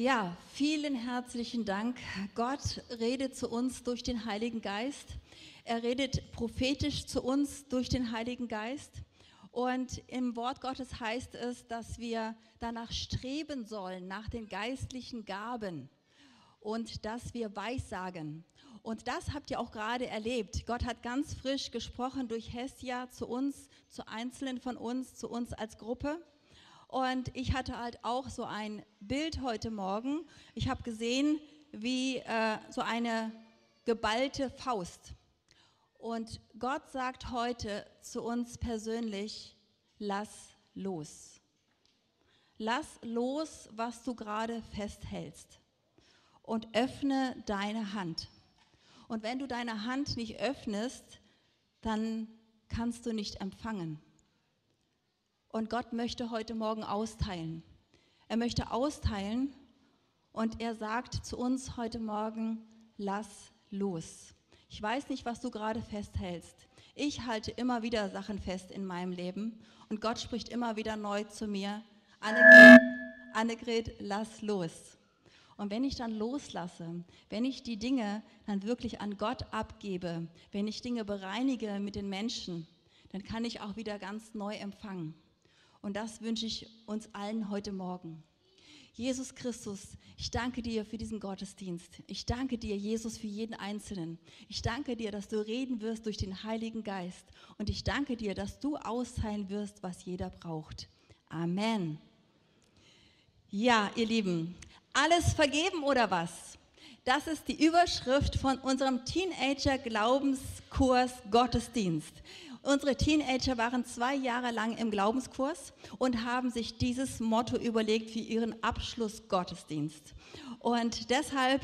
Ja, vielen herzlichen Dank. Gott redet zu uns durch den Heiligen Geist. Er redet prophetisch zu uns durch den Heiligen Geist. Und im Wort Gottes heißt es, dass wir danach streben sollen, nach den geistlichen Gaben und dass wir Weissagen. Und das habt ihr auch gerade erlebt. Gott hat ganz frisch gesprochen durch Hesja zu uns, zu Einzelnen von uns, zu uns als Gruppe. Und ich hatte halt auch so ein Bild heute Morgen. Ich habe gesehen, wie äh, so eine geballte Faust. Und Gott sagt heute zu uns persönlich, lass los. Lass los, was du gerade festhältst. Und öffne deine Hand. Und wenn du deine Hand nicht öffnest, dann kannst du nicht empfangen. Und Gott möchte heute Morgen austeilen. Er möchte austeilen und er sagt zu uns heute Morgen, lass los. Ich weiß nicht, was du gerade festhältst. Ich halte immer wieder Sachen fest in meinem Leben und Gott spricht immer wieder neu zu mir. Annegret, Annegret, lass los. Und wenn ich dann loslasse, wenn ich die Dinge dann wirklich an Gott abgebe, wenn ich Dinge bereinige mit den Menschen, dann kann ich auch wieder ganz neu empfangen. Und das wünsche ich uns allen heute Morgen. Jesus Christus, ich danke dir für diesen Gottesdienst. Ich danke dir, Jesus, für jeden Einzelnen. Ich danke dir, dass du reden wirst durch den Heiligen Geist. Und ich danke dir, dass du austeilen wirst, was jeder braucht. Amen. Ja, ihr Lieben, alles vergeben oder was? Das ist die Überschrift von unserem Teenager-Glaubenskurs Gottesdienst. Unsere Teenager waren zwei Jahre lang im Glaubenskurs und haben sich dieses Motto überlegt für ihren Abschlussgottesdienst. Und deshalb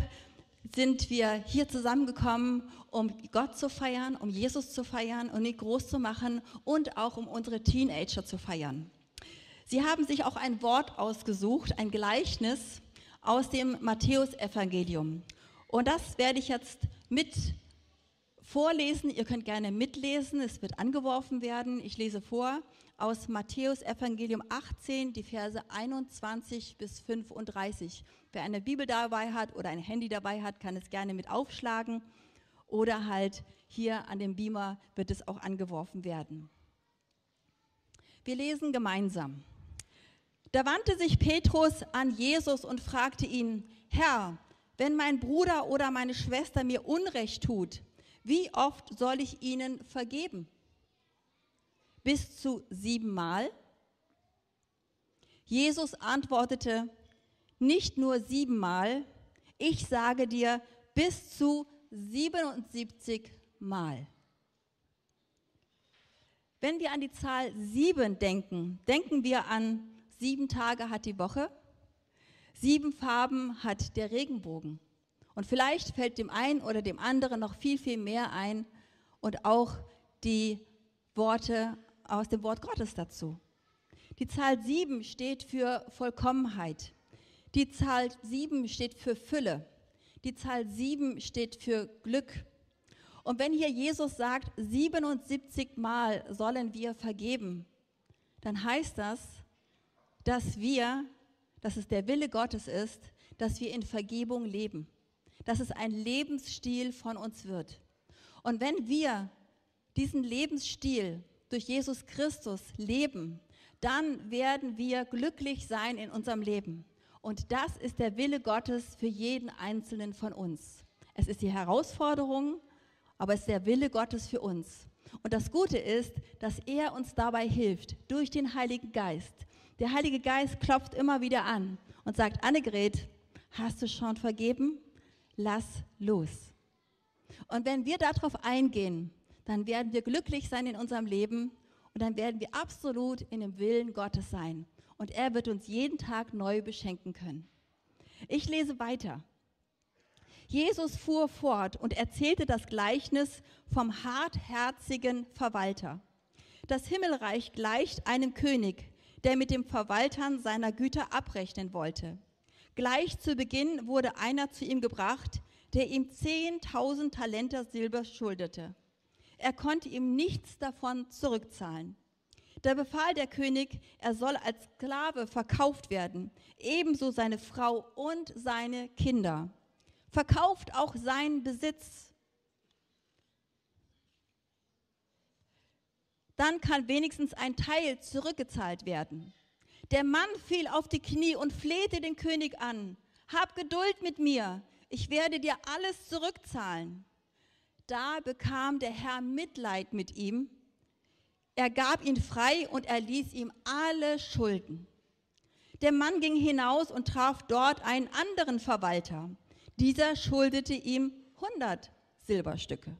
sind wir hier zusammengekommen, um Gott zu feiern, um Jesus zu feiern und ihn groß zu machen und auch um unsere Teenager zu feiern. Sie haben sich auch ein Wort ausgesucht, ein Gleichnis aus dem Matthäusevangelium. Und das werde ich jetzt mit vorlesen. Ihr könnt gerne mitlesen. Es wird angeworfen werden. Ich lese vor aus Matthäus Evangelium 18, die Verse 21 bis 35. Wer eine Bibel dabei hat oder ein Handy dabei hat, kann es gerne mit aufschlagen. Oder halt hier an dem Beamer wird es auch angeworfen werden. Wir lesen gemeinsam. Da wandte sich Petrus an Jesus und fragte ihn, Herr, wenn mein Bruder oder meine Schwester mir Unrecht tut, wie oft soll ich ihnen vergeben? Bis zu siebenmal? Jesus antwortete, nicht nur siebenmal, ich sage dir bis zu 77 Mal. Wenn wir an die Zahl sieben denken, denken wir an sieben Tage hat die Woche, sieben Farben hat der Regenbogen. Und vielleicht fällt dem einen oder dem anderen noch viel, viel mehr ein und auch die Worte aus dem Wort Gottes dazu. Die Zahl sieben steht für Vollkommenheit. Die Zahl sieben steht für Fülle. Die Zahl sieben steht für Glück. Und wenn hier Jesus sagt, 77 Mal sollen wir vergeben, dann heißt das, dass wir, dass es der Wille Gottes ist, dass wir in Vergebung leben dass es ein Lebensstil von uns wird. Und wenn wir diesen Lebensstil durch Jesus Christus leben, dann werden wir glücklich sein in unserem Leben. Und das ist der Wille Gottes für jeden einzelnen von uns. Es ist die Herausforderung, aber es ist der Wille Gottes für uns. Und das Gute ist, dass er uns dabei hilft durch den Heiligen Geist. Der Heilige Geist klopft immer wieder an und sagt, Annegret, hast du schon vergeben? Lass los. Und wenn wir darauf eingehen, dann werden wir glücklich sein in unserem Leben und dann werden wir absolut in dem Willen Gottes sein. Und er wird uns jeden Tag neu beschenken können. Ich lese weiter. Jesus fuhr fort und erzählte das Gleichnis vom hartherzigen Verwalter. Das Himmelreich gleicht einem König, der mit dem Verwaltern seiner Güter abrechnen wollte. Gleich zu Beginn wurde einer zu ihm gebracht, der ihm 10.000 Talente Silber schuldete. Er konnte ihm nichts davon zurückzahlen. Da befahl der König, er soll als Sklave verkauft werden, ebenso seine Frau und seine Kinder. Verkauft auch seinen Besitz. Dann kann wenigstens ein Teil zurückgezahlt werden. Der Mann fiel auf die Knie und flehte den König an. Hab Geduld mit mir, ich werde dir alles zurückzahlen. Da bekam der Herr Mitleid mit ihm. Er gab ihn frei und er ließ ihm alle Schulden. Der Mann ging hinaus und traf dort einen anderen Verwalter. Dieser schuldete ihm 100 Silberstücke.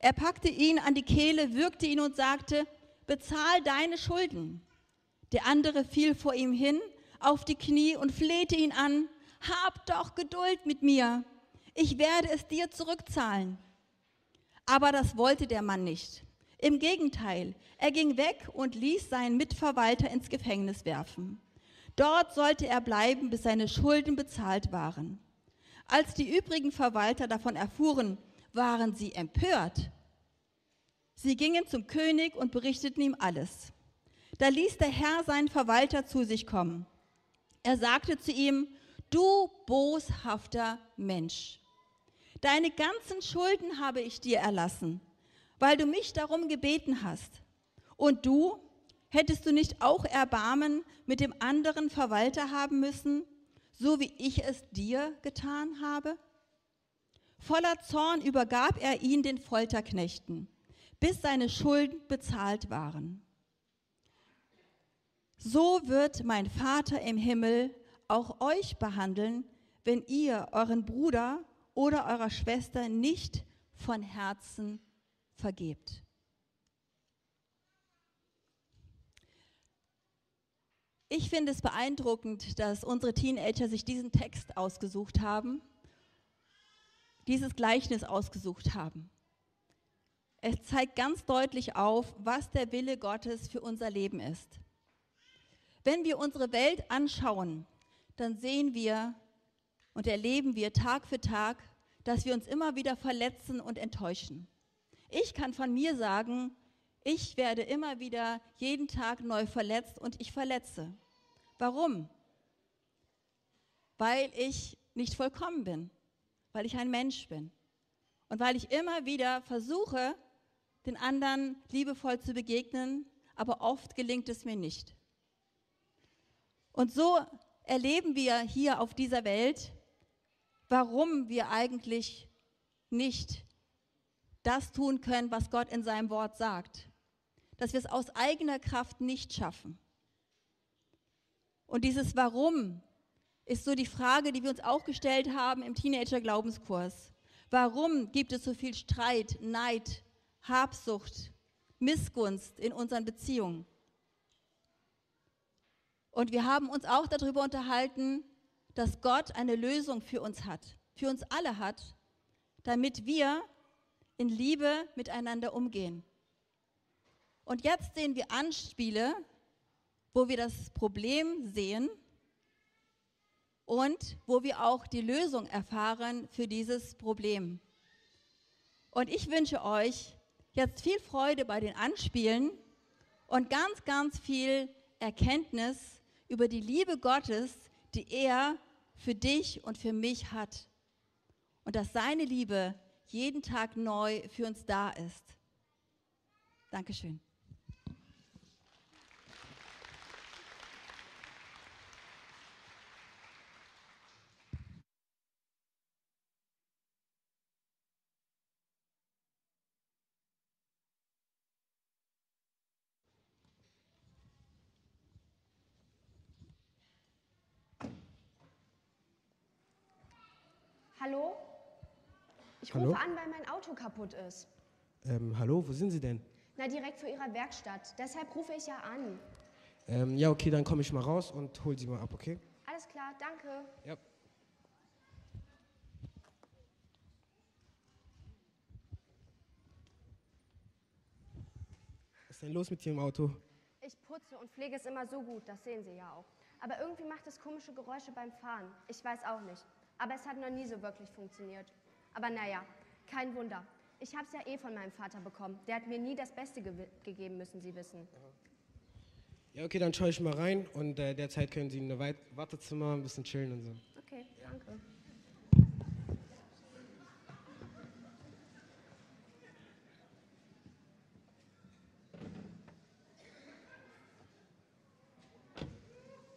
Er packte ihn an die Kehle, würgte ihn und sagte, bezahl deine Schulden. Der andere fiel vor ihm hin auf die Knie und flehte ihn an, hab doch Geduld mit mir, ich werde es dir zurückzahlen. Aber das wollte der Mann nicht. Im Gegenteil, er ging weg und ließ seinen Mitverwalter ins Gefängnis werfen. Dort sollte er bleiben, bis seine Schulden bezahlt waren. Als die übrigen Verwalter davon erfuhren, waren sie empört. Sie gingen zum König und berichteten ihm alles. Da ließ der Herr seinen Verwalter zu sich kommen. Er sagte zu ihm, du boshafter Mensch, deine ganzen Schulden habe ich dir erlassen, weil du mich darum gebeten hast. Und du, hättest du nicht auch Erbarmen mit dem anderen Verwalter haben müssen, so wie ich es dir getan habe? Voller Zorn übergab er ihn den Folterknechten, bis seine Schulden bezahlt waren. So wird mein Vater im Himmel auch euch behandeln, wenn ihr euren Bruder oder eurer Schwester nicht von Herzen vergebt. Ich finde es beeindruckend, dass unsere Teenager sich diesen Text ausgesucht haben, dieses Gleichnis ausgesucht haben. Es zeigt ganz deutlich auf, was der Wille Gottes für unser Leben ist. Wenn wir unsere Welt anschauen, dann sehen wir und erleben wir Tag für Tag, dass wir uns immer wieder verletzen und enttäuschen. Ich kann von mir sagen, ich werde immer wieder jeden Tag neu verletzt und ich verletze. Warum? Weil ich nicht vollkommen bin, weil ich ein Mensch bin und weil ich immer wieder versuche, den anderen liebevoll zu begegnen, aber oft gelingt es mir nicht. Und so erleben wir hier auf dieser Welt, warum wir eigentlich nicht das tun können, was Gott in seinem Wort sagt. Dass wir es aus eigener Kraft nicht schaffen. Und dieses Warum ist so die Frage, die wir uns auch gestellt haben im Teenager-Glaubenskurs. Warum gibt es so viel Streit, Neid, Habsucht, Missgunst in unseren Beziehungen? Und wir haben uns auch darüber unterhalten, dass Gott eine Lösung für uns hat, für uns alle hat, damit wir in Liebe miteinander umgehen. Und jetzt sehen wir Anspiele, wo wir das Problem sehen und wo wir auch die Lösung erfahren für dieses Problem. Und ich wünsche euch jetzt viel Freude bei den Anspielen und ganz, ganz viel Erkenntnis über die Liebe Gottes, die er für dich und für mich hat. Und dass seine Liebe jeden Tag neu für uns da ist. Dankeschön. Hallo? Ich Hallo? rufe an, weil mein Auto kaputt ist. Ähm, hallo, wo sind Sie denn? Na, direkt vor Ihrer Werkstatt. Deshalb rufe ich ja an. Ähm, ja, okay, dann komme ich mal raus und hol Sie mal ab, okay? Alles klar, danke. Ja. Was ist denn los mit Ihrem Auto? Ich putze und pflege es immer so gut, das sehen Sie ja auch. Aber irgendwie macht es komische Geräusche beim Fahren. Ich weiß auch nicht. Aber es hat noch nie so wirklich funktioniert. Aber naja, kein Wunder. Ich habe es ja eh von meinem Vater bekommen. Der hat mir nie das Beste ge gegeben, müssen Sie wissen. Ja, okay, dann schaue ich mal rein und äh, derzeit können Sie in der Weit Wartezimmer ein bisschen chillen und so. Okay, danke.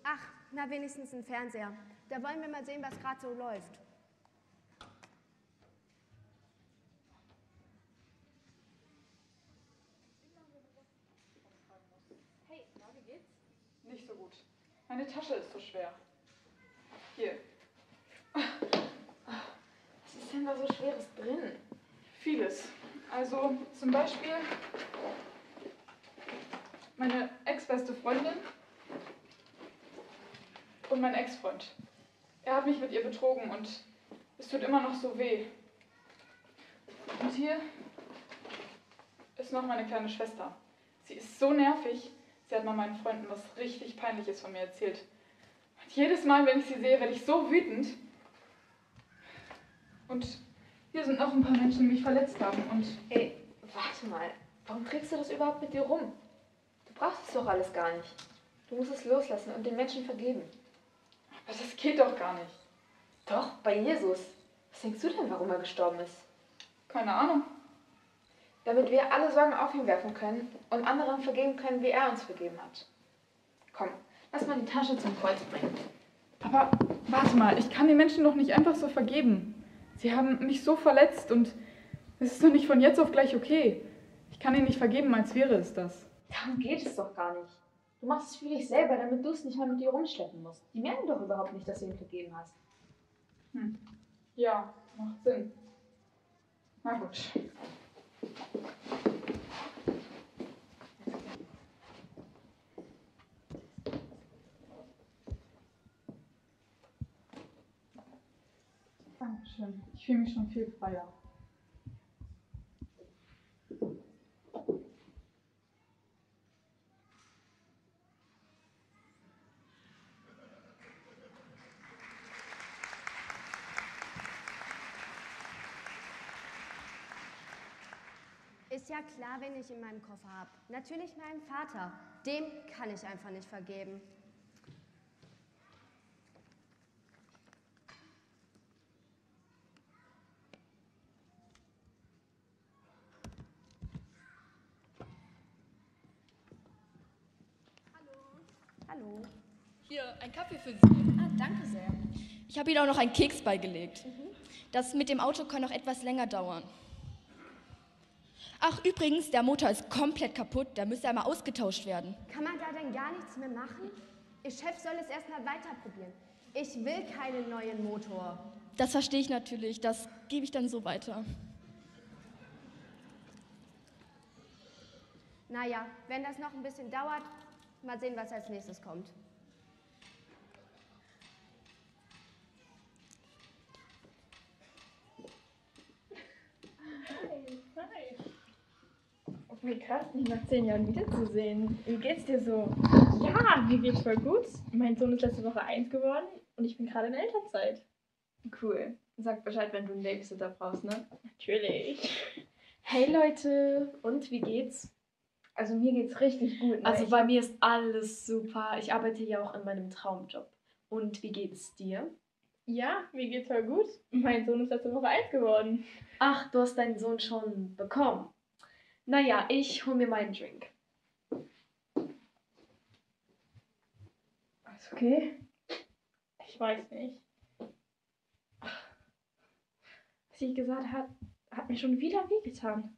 Ach, na wenigstens ein Fernseher. Da wollen wir mal sehen, was gerade so läuft. Hey, na, wie geht's? Nicht so gut. Meine Tasche ist so schwer. Hier. Was ist denn da so Schweres drin? Vieles. Also zum Beispiel meine ex-beste Freundin und mein Ex-Freund. Er hat mich mit ihr betrogen und es tut immer noch so weh. Und hier ist noch meine kleine Schwester. Sie ist so nervig. Sie hat mal meinen Freunden was richtig Peinliches von mir erzählt. Und jedes Mal, wenn ich sie sehe, werde ich so wütend. Und hier sind noch ein paar Menschen, die mich verletzt haben. Und Ey, warte mal. Warum trägst du das überhaupt mit dir rum? Du brauchst es doch alles gar nicht. Du musst es loslassen und den Menschen vergeben. aber das geht doch gar nicht. Doch, bei Jesus. Was denkst du denn, warum er gestorben ist? Keine Ahnung. Damit wir alle Sorgen auf ihn werfen können und anderen vergeben können, wie er uns vergeben hat. Komm, lass mal die Tasche zum Kreuz bringen. Aber warte mal, ich kann den Menschen doch nicht einfach so vergeben. Sie haben mich so verletzt und es ist doch nicht von jetzt auf gleich okay. Ich kann ihnen nicht vergeben, als wäre es das. Darum geht es doch gar nicht. Du machst es für dich selber, damit du es nicht mehr mit dir rumschleppen musst. Die merken doch überhaupt nicht, dass du ihnen vergeben hast. Hm. Ja, macht Sinn. Na gut. Dankeschön. Ich fühle mich schon viel freier. Ist ja klar, wen ich in meinem Koffer habe. Natürlich meinen Vater. Dem kann ich einfach nicht vergeben. Hallo. Hallo. Hier, ein Kaffee für Sie. Ah, danke sehr. Ich habe Ihnen auch noch einen Keks beigelegt. Das mit dem Auto kann noch etwas länger dauern. Ach, übrigens, der Motor ist komplett kaputt. Der müsste einmal ausgetauscht werden. Kann man da denn gar nichts mehr machen? Ihr Chef soll es erstmal weiterprobieren. Ich will keinen neuen Motor. Das verstehe ich natürlich. Das gebe ich dann so weiter. Naja, wenn das noch ein bisschen dauert, mal sehen, was als nächstes kommt. Wie krass, dich nach zehn Jahren wiederzusehen. Wie geht's dir so? Ja, mir geht's voll gut. Mein Sohn ist letzte Woche eins geworden und ich bin gerade in Elternzeit. Cool. Sag Bescheid, wenn du einen Babysitter brauchst, ne? Natürlich. Hey Leute, und wie geht's? Also mir geht's richtig gut. Ne? Also bei mir ist alles super. Ich arbeite ja auch in meinem Traumjob. Und wie geht's dir? ja, mir geht's voll gut. Mein Sohn ist letzte Woche eins geworden. Ach, du hast deinen Sohn schon bekommen. Naja, ich hol mir meinen Drink. Ist okay? Ich weiß nicht. Was sie gesagt hat, hat mir schon wieder wehgetan.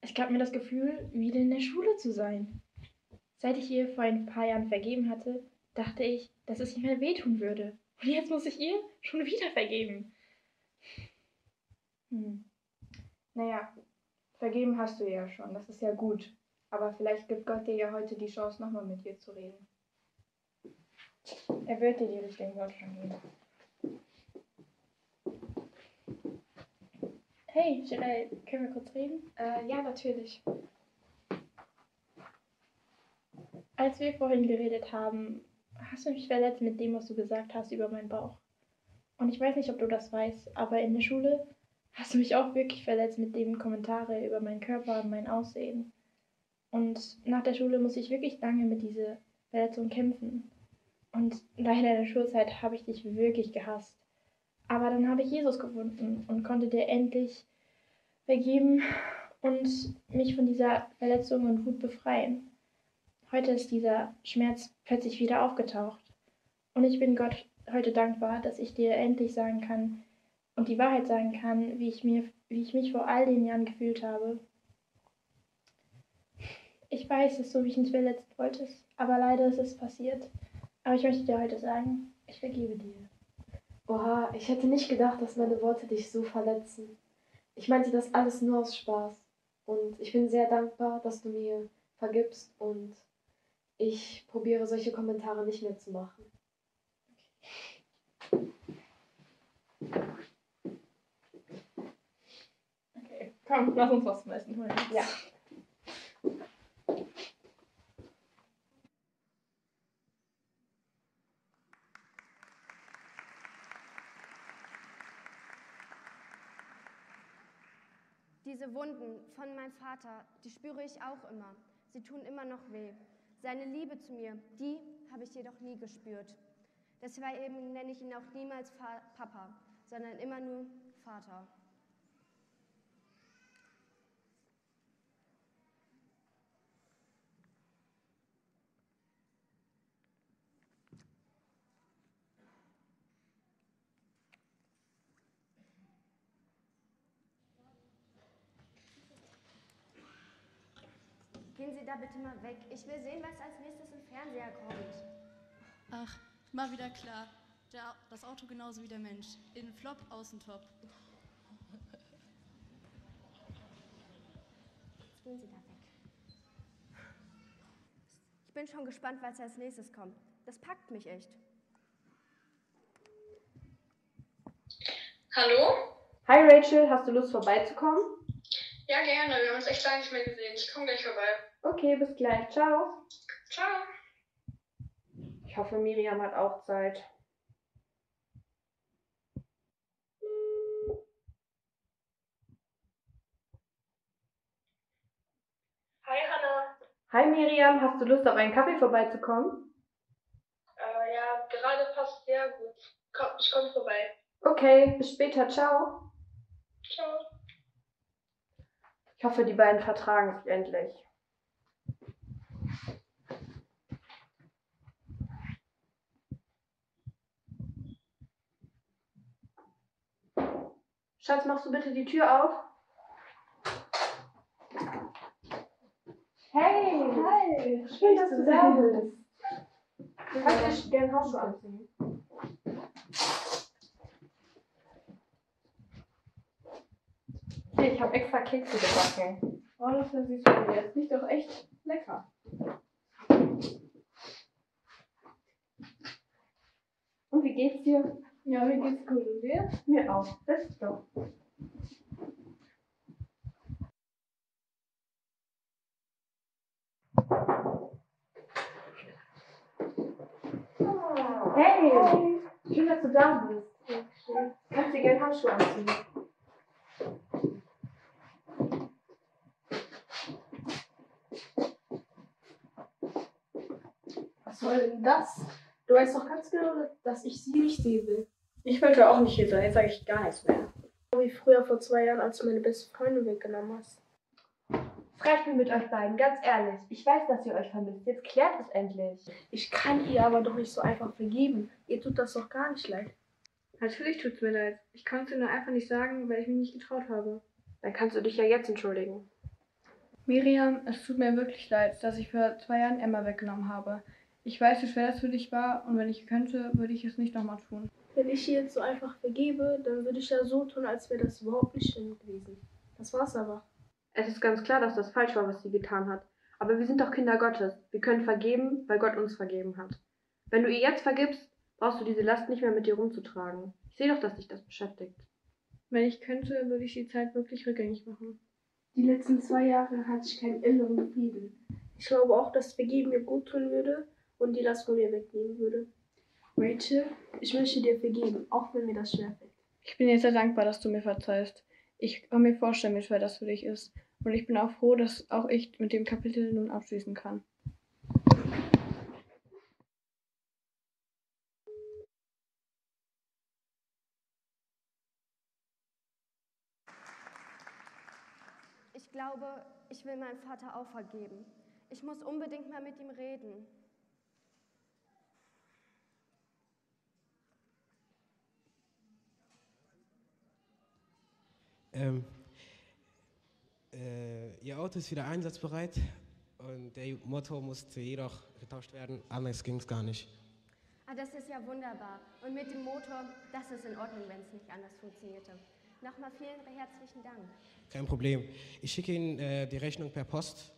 Es gab mir das Gefühl, wieder in der Schule zu sein. Seit ich ihr vor ein paar Jahren vergeben hatte, dachte ich, dass es nicht mehr wehtun würde. Und jetzt muss ich ihr schon wieder vergeben. Hm. Naja, vergeben hast du ihr ja schon, das ist ja gut. Aber vielleicht gibt Gott dir ja heute die Chance, nochmal mit ihr zu reden. Er wird dir die richtigen Worte schon geben. Hey, Janelle, können wir kurz reden? Äh, ja, natürlich. Als wir vorhin geredet haben, hast du mich verletzt mit dem, was du gesagt hast über meinen Bauch. Und ich weiß nicht, ob du das weißt, aber in der Schule hast du mich auch wirklich verletzt mit dem Kommentare über meinen Körper und mein Aussehen. Und nach der Schule muss ich wirklich lange mit, diese, Verletzungen kämpfen. Und nach der Schulzeit habe ich dich wirklich gehasst. Aber dann habe ich Jesus gefunden und konnte dir endlich vergeben und mich von dieser Verletzung und Wut befreien. Heute ist dieser Schmerz plötzlich wieder aufgetaucht. Und ich bin Gott heute dankbar, dass ich dir endlich sagen kann und die Wahrheit sagen kann, wie ich, mir, wie ich mich vor all den Jahren gefühlt habe. Ich weiß, dass du mich nicht verletzen wolltest, aber leider ist es passiert. Aber ich möchte dir heute sagen, ich vergebe dir. Oha, ich hätte nicht gedacht, dass meine Worte dich so verletzen. Ich meinte das alles nur aus Spaß. Und ich bin sehr dankbar, dass du mir vergibst und ich probiere solche Kommentare nicht mehr zu machen. Okay, komm, lass uns was zum Essen holen. Ja. Diese Wunden von meinem Vater, die spüre ich auch immer. Sie tun immer noch weh. Seine Liebe zu mir, die habe ich jedoch nie gespürt. Deswegen nenne ich ihn auch niemals Fa Papa, sondern immer nur Vater. Gehen Sie da bitte mal weg. Ich will sehen, was als nächstes im Fernseher kommt. Ach, mal wieder klar. Der, das Auto genauso wie der Mensch. Innen flop, außen top. Jetzt gehen Sie da weg. Ich bin schon gespannt, was als nächstes kommt. Das packt mich echt. Hallo? Hi Rachel, hast du Lust vorbeizukommen? Ja, gerne. Wir haben uns echt lange nicht mehr gesehen. Ich komme gleich vorbei. Okay, bis gleich. Ciao. Ciao. Ich hoffe, Miriam hat auch Zeit. Hi, Hannah. Hi Miriam, hast du Lust auf einen Kaffee vorbeizukommen? Äh, ja, gerade passt sehr gut. Komm, ich komme vorbei. Okay, bis später. Ciao. Ciao. Ich hoffe, die beiden vertragen sich endlich. Schatz, machst du bitte die Tür auf? Hey! Hi! Schön, dass du da bist. Kannst du gerne Hausschuhe anziehen? Hier, ich habe extra Kekse gebacken. Oh, das ist ja süß von dir. Das riecht doch echt lecker. Und wie geht's dir? Ja, mir geht's gut. Und dir? Mir auch. Das ist doch. Hey! Schön, dass du da bist. Kannst dir gerne Handschuhe anziehen. Was soll denn das? Du weißt doch ganz genau, dass ich sie nicht sehen will. Ich wollte auch nicht hier sein, jetzt sage ich gar nichts mehr. Wie früher vor zwei Jahren, als du meine beste Freundin weggenommen hast. Es reicht mir mit euch beiden, ganz ehrlich. Ich weiß, dass ihr euch vermisst. Jetzt klärt es endlich. Ich kann ihr aber doch nicht so einfach vergeben. Ihr tut das doch gar nicht leid. Natürlich tut's mir leid. Ich konnte es nur einfach nicht sagen, weil ich mich nicht getraut habe. Dann kannst du dich ja jetzt entschuldigen. Miriam, es tut mir wirklich leid, dass ich vor zwei Jahren Emma weggenommen habe. Ich weiß, wie schwer das für dich war und wenn ich könnte, würde ich es nicht nochmal tun. Wenn ich ihr jetzt so einfach vergebe, dann würde ich ja so tun, als wäre das überhaupt nicht schlimm gewesen. Das war's aber. Es ist ganz klar, dass das falsch war, was sie getan hat. Aber wir sind doch Kinder Gottes. Wir können vergeben, weil Gott uns vergeben hat. Wenn du ihr jetzt vergibst, brauchst du diese Last nicht mehr mit dir rumzutragen. Ich sehe doch, dass dich das beschäftigt. Wenn ich könnte, würde ich die Zeit wirklich rückgängig machen. Die letzten zwei Jahre hatte ich keinen inneren Frieden. Ich glaube auch, dass Vergeben mir gut tun würde und dir das von mir wegnehmen würde. Rachel, ich möchte dir vergeben, auch wenn mir das schwerfällt. Ich bin dir sehr dankbar, dass du mir verzeihst. Ich kann mir vorstellen, wie schwer das für dich ist. Und ich bin auch froh, dass auch ich mit dem Kapitel nun abschließen kann. Ich glaube, ich will meinem Vater auch vergeben. Ich muss unbedingt mal mit ihm reden. Ähm, äh, ihr Auto ist wieder einsatzbereit und der Motor musste jedoch getauscht werden, anders ging es gar nicht. Ah, das ist ja wunderbar. Und mit dem Motor, das ist in Ordnung, wenn es nicht anders funktionierte. Nochmal vielen herzlichen Dank. Kein Problem. Ich schicke Ihnen äh, die Rechnung per Post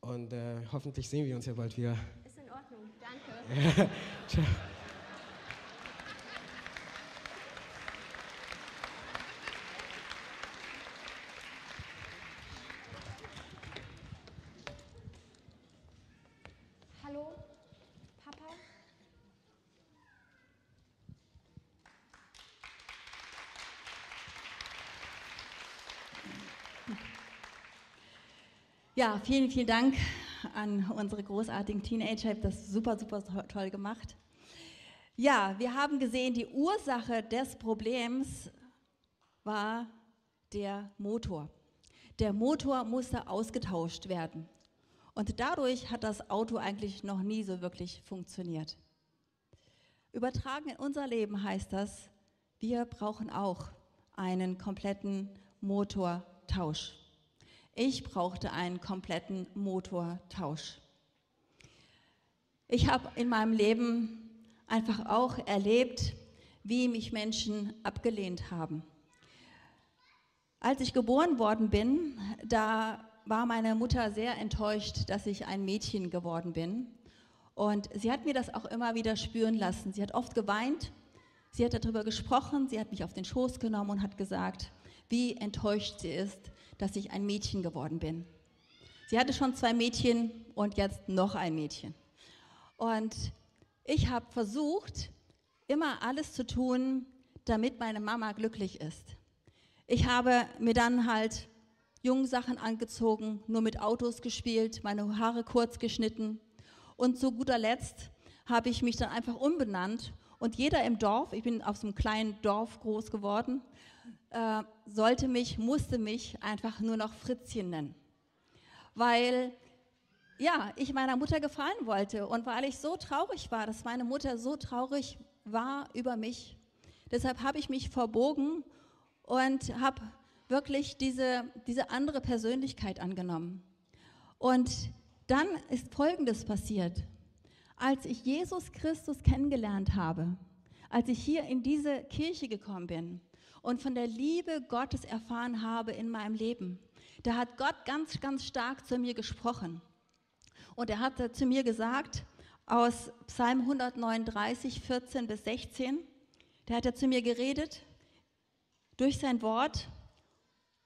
und äh, hoffentlich sehen wir uns ja bald wieder. Ist in Ordnung, danke. Ciao. Hallo, Papa? Ja, vielen, vielen Dank an unsere großartigen Teenager. Ihr habt das super, super to- toll gemacht. Ja, wir haben gesehen, die Ursache des Problems war der Motor. Der Motor musste ausgetauscht werden. Und dadurch hat das Auto eigentlich noch nie so wirklich funktioniert. Übertragen in unser Leben heißt das, wir brauchen auch einen kompletten Motortausch. Ich brauchte einen kompletten Motortausch. Ich habe in meinem Leben einfach auch erlebt, wie mich Menschen abgelehnt haben. Als ich geboren worden bin, da war meine Mutter sehr enttäuscht, dass ich ein Mädchen geworden bin. Und sie hat mir das auch immer wieder spüren lassen. Sie hat oft geweint, sie hat darüber gesprochen, sie hat mich auf den Schoß genommen und hat gesagt, wie enttäuscht sie ist, dass ich ein Mädchen geworden bin. Sie hatte schon zwei Mädchen und jetzt noch ein Mädchen. Und ich habe versucht, immer alles zu tun, damit meine Mama glücklich ist. Ich habe mir dann halt Jungsachen angezogen, nur mit Autos gespielt, meine Haare kurz geschnitten. Und zu guter Letzt habe ich mich dann einfach umbenannt. Und jeder im Dorf, ich bin auf so einem kleinen Dorf groß geworden, äh, sollte mich, musste mich einfach nur noch Fritzchen nennen. Weil, ja, ich meiner Mutter gefallen wollte und weil ich so traurig war, dass meine Mutter so traurig war über mich. Deshalb habe ich mich verbogen und habe wirklich diese, diese andere Persönlichkeit angenommen. Und dann ist Folgendes passiert. Als ich Jesus Christus kennengelernt habe, als ich hier in diese Kirche gekommen bin und von der Liebe Gottes erfahren habe in meinem Leben, da hat Gott ganz, ganz stark zu mir gesprochen. Und er hat zu mir gesagt, aus Psalm 139, 14 bis 16, da hat er zu mir geredet durch sein Wort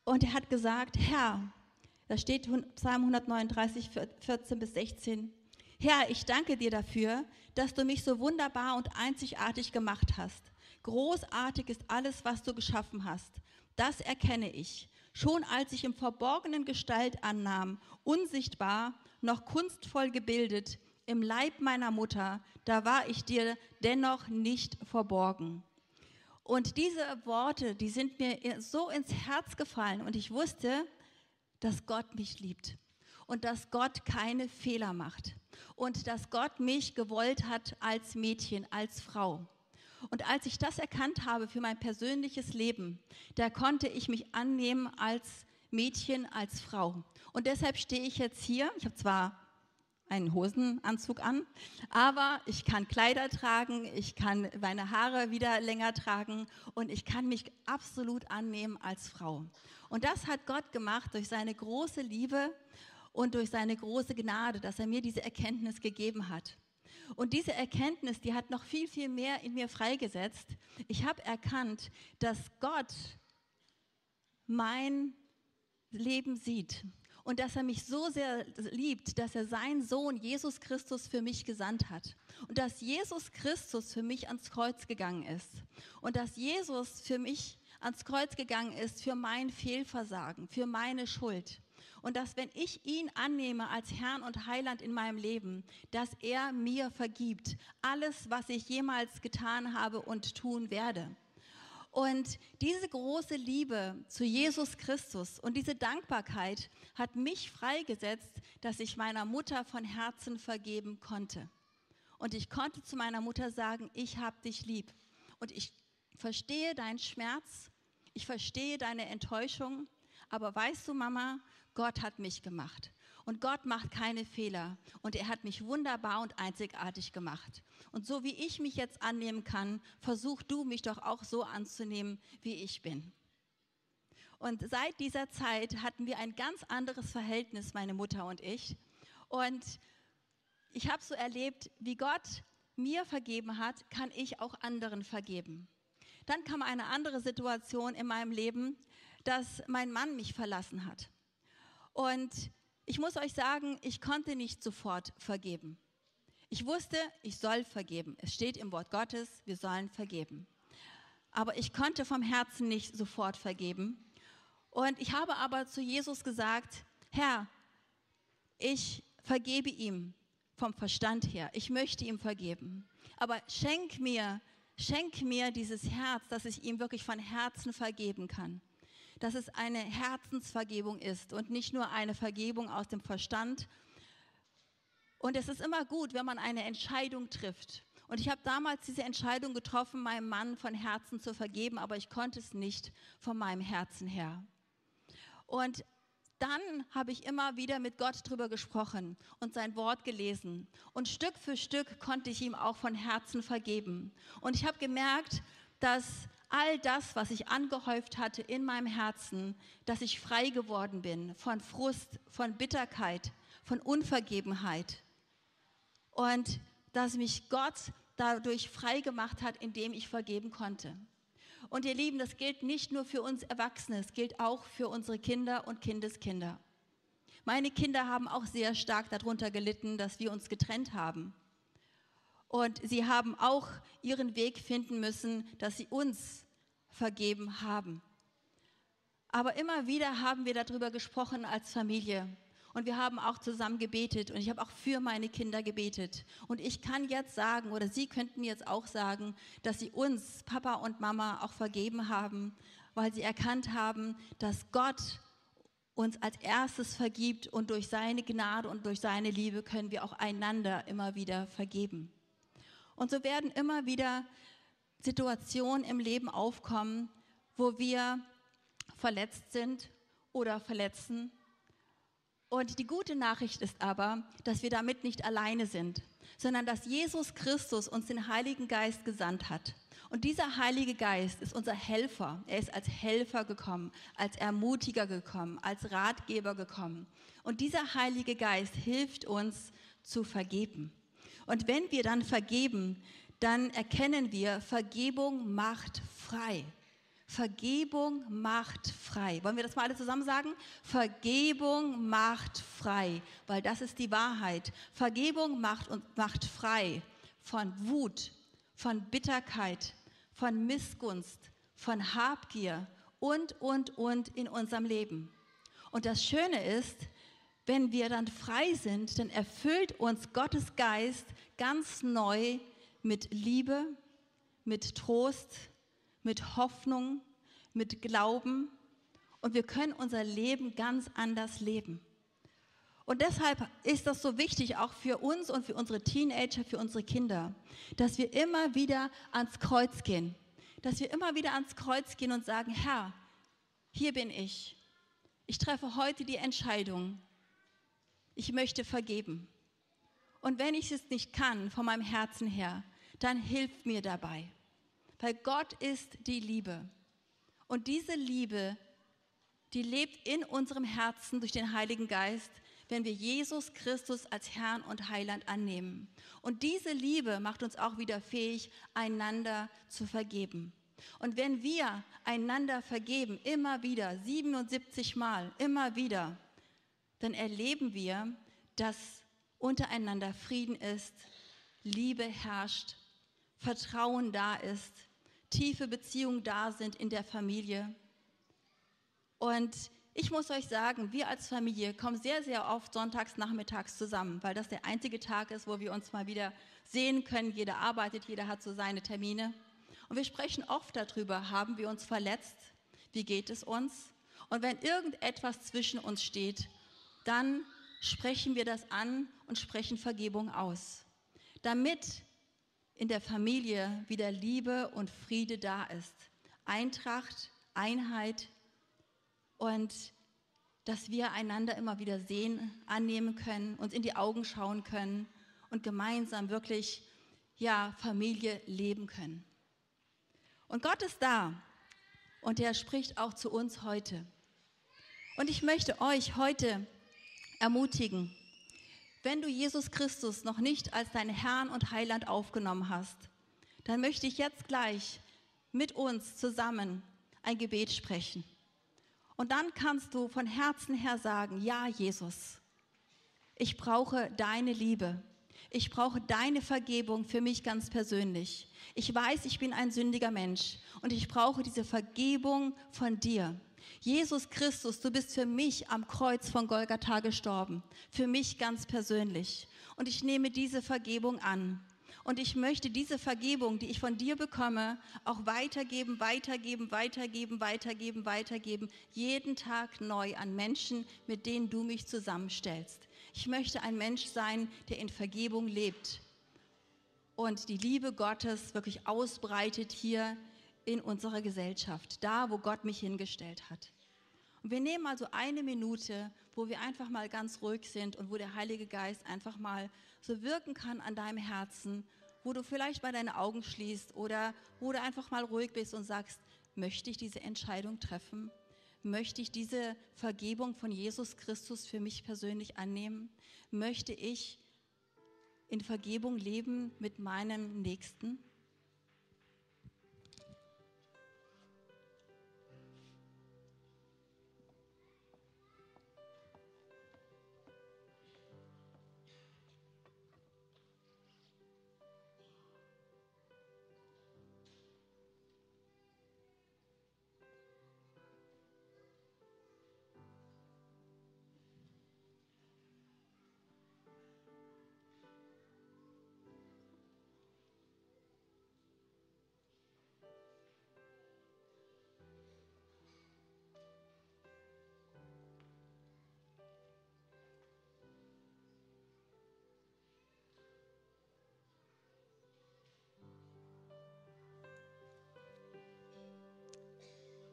und er hat gesagt, Herr, da steht Psalm 139, 14 bis 16, Herr, ich danke dir dafür, dass du mich so wunderbar und einzigartig gemacht hast. Großartig ist alles, was du geschaffen hast. Das erkenne ich. Schon als ich im Verborgenen Gestalt annahm, unsichtbar, noch kunstvoll gebildet, im Leib meiner Mutter, da war ich dir dennoch nicht verborgen. Und diese Worte, die sind mir so ins Herz gefallen und ich wusste, dass Gott mich liebt und dass Gott keine Fehler macht und dass Gott mich gewollt hat als Mädchen, als Frau. Und als ich das erkannt habe für mein persönliches Leben, da konnte ich mich annehmen als Mädchen, als Frau. Und deshalb stehe ich jetzt hier. Ich habe zwar einen Hosenanzug an, aber ich kann Kleider tragen, ich kann meine Haare wieder länger tragen und ich kann mich absolut annehmen als Frau. Und das hat Gott gemacht durch seine große Liebe und durch seine große Gnade, dass er mir diese Erkenntnis gegeben hat. Und diese Erkenntnis, die hat noch viel, viel mehr in mir freigesetzt. Ich habe erkannt, dass Gott mein Leben sieht und dass er mich so sehr liebt, dass er seinen Sohn Jesus Christus für mich gesandt hat. Und dass Jesus Christus für mich ans Kreuz gegangen ist. Und dass Jesus für mich ans Kreuz gegangen ist für mein Fehlversagen, für meine Schuld. Und dass wenn ich ihn annehme als Herrn und Heiland in meinem Leben, dass er mir vergibt alles, was ich jemals getan habe und tun werde. Und diese große Liebe zu Jesus Christus und diese Dankbarkeit hat mich freigesetzt, dass ich meiner Mutter von Herzen vergeben konnte. Und ich konnte zu meiner Mutter sagen, ich habe dich lieb. Und ich verstehe deinen Schmerz, ich verstehe deine Enttäuschung, aber weißt du, Mama, Gott hat mich gemacht. Und Gott macht keine Fehler. Und er hat mich wunderbar und einzigartig gemacht. Und so wie ich mich jetzt annehmen kann, versuch du mich doch auch so anzunehmen, wie ich bin. Und seit dieser Zeit hatten wir ein ganz anderes Verhältnis, meine Mutter und ich. Und ich habe so erlebt, wie Gott mir vergeben hat, kann ich auch anderen vergeben. Dann kam eine andere Situation in meinem Leben, dass mein Mann mich verlassen hat. Und ich muss euch sagen, ich konnte nicht sofort vergeben. Ich wusste, ich soll vergeben. Es steht im Wort Gottes, wir sollen vergeben. Aber ich konnte vom Herzen nicht sofort vergeben. Und ich habe aber zu Jesus gesagt, Herr, ich vergebe ihm vom Verstand her. Ich möchte ihm vergeben. Aber schenk mir, schenk mir dieses Herz, dass ich ihm wirklich von Herzen vergeben kann dass es eine Herzensvergebung ist und nicht nur eine Vergebung aus dem Verstand. Und es ist immer gut, wenn man eine Entscheidung trifft. Und ich habe damals diese Entscheidung getroffen, meinem Mann von Herzen zu vergeben, aber ich konnte es nicht von meinem Herzen her. Und dann habe ich immer wieder mit Gott drüber gesprochen und sein Wort gelesen. Und Stück für Stück konnte ich ihm auch von Herzen vergeben. Und ich habe gemerkt, dass all das, was ich angehäuft hatte in meinem Herzen, dass ich frei geworden bin von Frust, von Bitterkeit, von Unvergebenheit. Und dass mich Gott dadurch frei gemacht hat, indem ich vergeben konnte. Und ihr Lieben, das gilt nicht nur für uns Erwachsene, es gilt auch für unsere Kinder und Kindeskinder. Meine Kinder haben auch sehr stark darunter gelitten, dass wir uns getrennt haben. Und sie haben auch ihren Weg finden müssen, dass sie uns vergeben haben. Aber immer wieder haben wir darüber gesprochen als Familie. Und wir haben auch zusammen gebetet und ich habe auch für meine Kinder gebetet. Und ich kann jetzt sagen, oder Sie könnten jetzt auch sagen, dass Sie uns, Papa und Mama, auch vergeben haben, weil Sie erkannt haben, dass Gott uns als erstes vergibt und durch seine Gnade und durch seine Liebe können wir auch einander immer wieder vergeben. Und so werden immer wieder Situationen im Leben aufkommen, wo wir verletzt sind oder verletzen. Und die gute Nachricht ist aber, dass wir damit nicht alleine sind, sondern dass Jesus Christus uns den Heiligen Geist gesandt hat. Und dieser Heilige Geist ist unser Helfer. Er ist als Helfer gekommen, als Ermutiger gekommen, als Ratgeber gekommen. Und dieser Heilige Geist hilft uns zu vergeben. Und wenn wir dann vergeben, dann erkennen wir, Vergebung macht frei. Vergebung macht frei. Wollen wir das mal alle zusammen sagen? Vergebung macht frei, weil das ist die Wahrheit. Vergebung macht und macht frei von Wut, von Bitterkeit, von Missgunst, von Habgier und, und, und in unserem Leben. Und das Schöne ist, wenn wir dann frei sind, dann erfüllt uns Gottes Geist ganz neu mit Liebe, mit Trost, mit Hoffnung, mit Glauben und wir können unser Leben ganz anders leben. Und deshalb ist das so wichtig, auch für uns und für unsere Teenager, für unsere Kinder, dass wir immer wieder ans Kreuz gehen. Dass wir immer wieder ans Kreuz gehen und sagen, Herr, hier bin ich. Ich treffe heute die Entscheidung. Ich möchte vergeben. Und wenn ich es nicht kann, von meinem Herzen her, dann hilft mir dabei. Weil Gott ist die Liebe. Und diese Liebe, die lebt in unserem Herzen durch den Heiligen Geist, wenn wir Jesus Christus als Herrn und Heiland annehmen. Und diese Liebe macht uns auch wieder fähig, einander zu vergeben. Und wenn wir einander vergeben, immer wieder, 77 Mal, immer wieder, dann erleben wir, dass untereinander Frieden ist, Liebe herrscht Vertrauen da ist, tiefe Beziehungen da sind in der Familie. Und ich muss euch sagen, wir als Familie kommen sehr, sehr oft sonntags nachmittags zusammen, weil das der einzige Tag ist, wo wir uns mal wieder sehen können. Jeder arbeitet, jeder hat so seine Termine. Und wir sprechen oft darüber, haben wir uns verletzt? Wie geht es uns? Und wenn irgendetwas zwischen uns steht, dann sprechen wir das an und sprechen Vergebung aus, damit in der Familie wieder Liebe und Friede da ist. Eintracht, Einheit und dass wir einander immer wieder sehen, annehmen können, uns in die Augen schauen können und gemeinsam wirklich ja Familie leben können. Und Gott ist da und er spricht auch zu uns heute. Und ich möchte euch heute ermutigen, wenn du Jesus Christus noch nicht als deinen Herrn und Heiland aufgenommen hast, dann möchte ich jetzt gleich mit uns zusammen ein Gebet sprechen. Und dann kannst du von Herzen her sagen, ja Jesus, ich brauche deine Liebe. Ich brauche deine Vergebung für mich ganz persönlich. Ich weiß, ich bin ein sündiger Mensch und ich brauche diese Vergebung von dir. Jesus Christus, du bist für mich am Kreuz von Golgatha gestorben, für mich ganz persönlich. Und ich nehme diese Vergebung an. Und ich möchte diese Vergebung, die ich von dir bekomme, auch weitergeben, weitergeben, weitergeben, weitergeben, weitergeben, jeden Tag neu an Menschen, mit denen du mich zusammenstellst. Ich möchte ein Mensch sein, der in Vergebung lebt und die Liebe Gottes wirklich ausbreitet hier in unserer Gesellschaft, da, wo Gott mich hingestellt hat. Und wir nehmen also eine Minute, wo wir einfach mal ganz ruhig sind und wo der Heilige Geist einfach mal so wirken kann an deinem Herzen, wo du vielleicht mal deine Augen schließt oder wo du einfach mal ruhig bist und sagst, möchte ich diese Entscheidung treffen? Möchte ich diese Vergebung von Jesus Christus für mich persönlich annehmen? Möchte ich in Vergebung leben mit meinem Nächsten?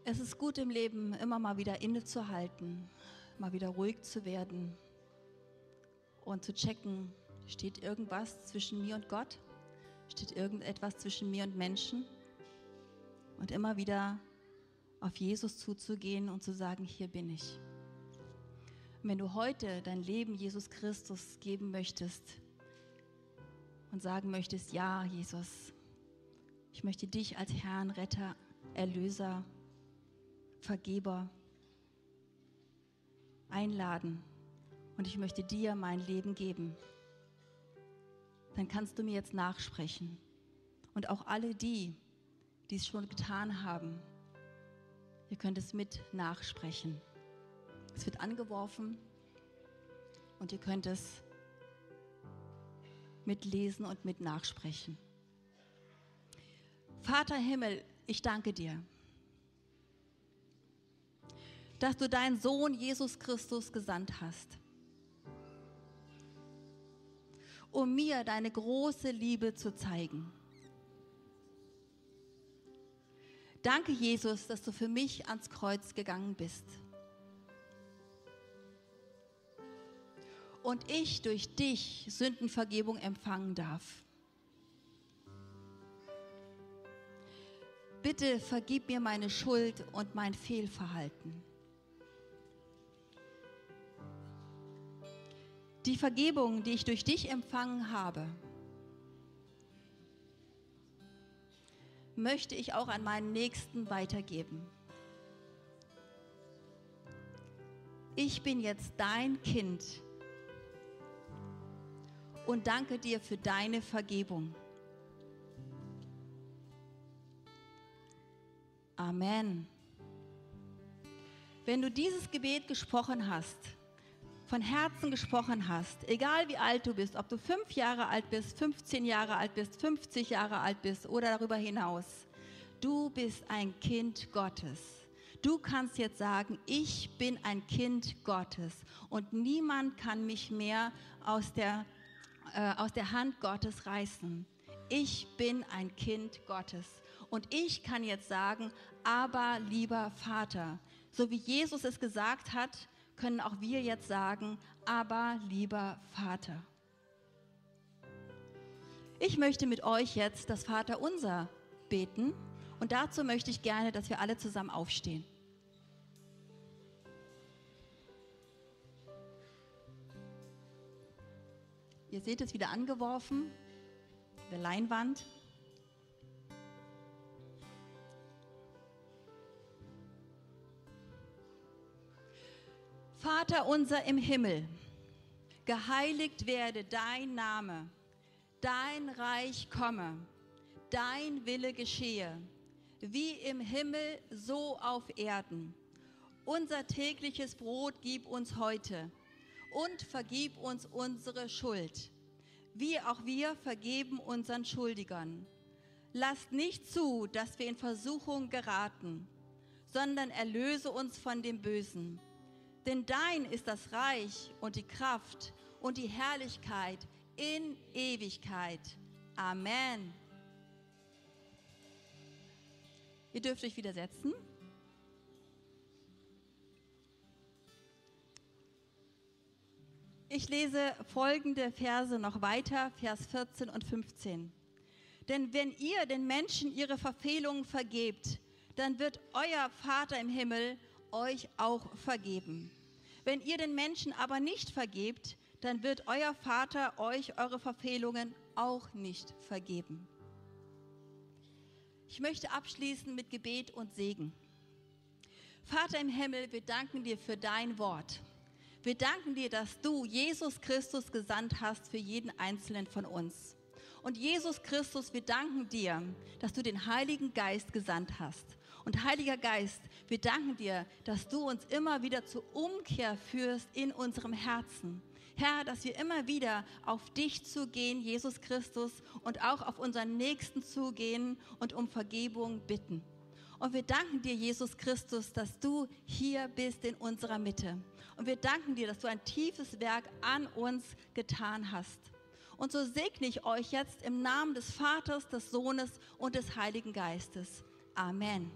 Es ist gut im Leben, immer mal wieder innezuhalten, mal wieder ruhig zu werden und zu checken, steht irgendwas zwischen mir und Gott? Steht irgendetwas zwischen mir und Menschen? Und immer wieder auf Jesus zuzugehen und zu sagen, hier bin ich. Und wenn du heute dein Leben Jesus Christus geben möchtest und sagen möchtest, ja, Jesus, ich möchte dich als Herrn, Retter, Erlöser Vergeber einladen und ich möchte dir mein Leben geben, dann kannst du mir jetzt nachsprechen. Und auch alle die, die es schon getan haben, ihr könnt es mit nachsprechen. Es wird angeworfen und ihr könnt es mitlesen und mit nachsprechen. Vater Himmel, ich danke dir dass du deinen Sohn Jesus Christus gesandt hast, um mir deine große Liebe zu zeigen. Danke, Jesus, dass du für mich ans Kreuz gegangen bist. Und ich durch dich Sündenvergebung empfangen darf. Bitte vergib mir meine Schuld und mein Fehlverhalten. Die Vergebung, die ich durch dich empfangen habe, möchte ich auch an meinen Nächsten weitergeben. Ich bin jetzt dein Kind und danke dir für deine Vergebung. Amen. Wenn du dieses Gebet gesprochen hast, von Herzen gesprochen hast, egal wie alt du bist, ob du fünf Jahre alt bist, 15 Jahre alt bist, 50 Jahre alt bist oder darüber hinaus, du bist ein Kind Gottes. Du kannst jetzt sagen, ich bin ein Kind Gottes und niemand kann mich mehr aus der, äh, aus der Hand Gottes reißen. Ich bin ein Kind Gottes. Und ich kann jetzt sagen, aber lieber Vater, so wie Jesus es gesagt hat, können auch wir jetzt sagen, aber lieber Vater. Ich möchte mit euch jetzt das Vaterunser beten und dazu möchte ich gerne, dass wir alle zusammen aufstehen. Ihr seht es wieder angeworfen, der Leinwand. Vater unser im Himmel, geheiligt werde dein Name, dein Reich komme, dein Wille geschehe, wie im Himmel so auf Erden. Unser tägliches Brot gib uns heute und vergib uns unsere Schuld, wie auch wir vergeben unseren Schuldigern. Lasst nicht zu, dass wir in Versuchung geraten, sondern erlöse uns von dem Bösen. Denn dein ist das Reich und die Kraft und die Herrlichkeit in Ewigkeit. Amen. Ihr dürft euch widersetzen. Ich lese folgende Verse noch weiter, Vers 14 und 15. Denn wenn ihr den Menschen ihre Verfehlungen vergebt, dann wird euer Vater im Himmel euch auch vergeben. Wenn ihr den Menschen aber nicht vergebt, dann wird euer Vater euch eure Verfehlungen auch nicht vergeben. Ich möchte abschließen mit Gebet und Segen. Vater im Himmel, wir danken dir für dein Wort. Wir danken dir, dass du Jesus Christus gesandt hast für jeden einzelnen von uns. Und Jesus Christus, wir danken dir, dass du den Heiligen Geist gesandt hast. Und Heiliger Geist, wir danken dir, dass du uns immer wieder zur Umkehr führst in unserem Herzen. Herr, dass wir immer wieder auf dich zugehen, Jesus Christus, und auch auf unseren Nächsten zugehen und um Vergebung bitten. Und wir danken dir, Jesus Christus, dass du hier bist in unserer Mitte. Und wir danken dir, dass du ein tiefes Werk an uns getan hast. Und so segne ich euch jetzt im Namen des Vaters, des Sohnes und des Heiligen Geistes. Amen.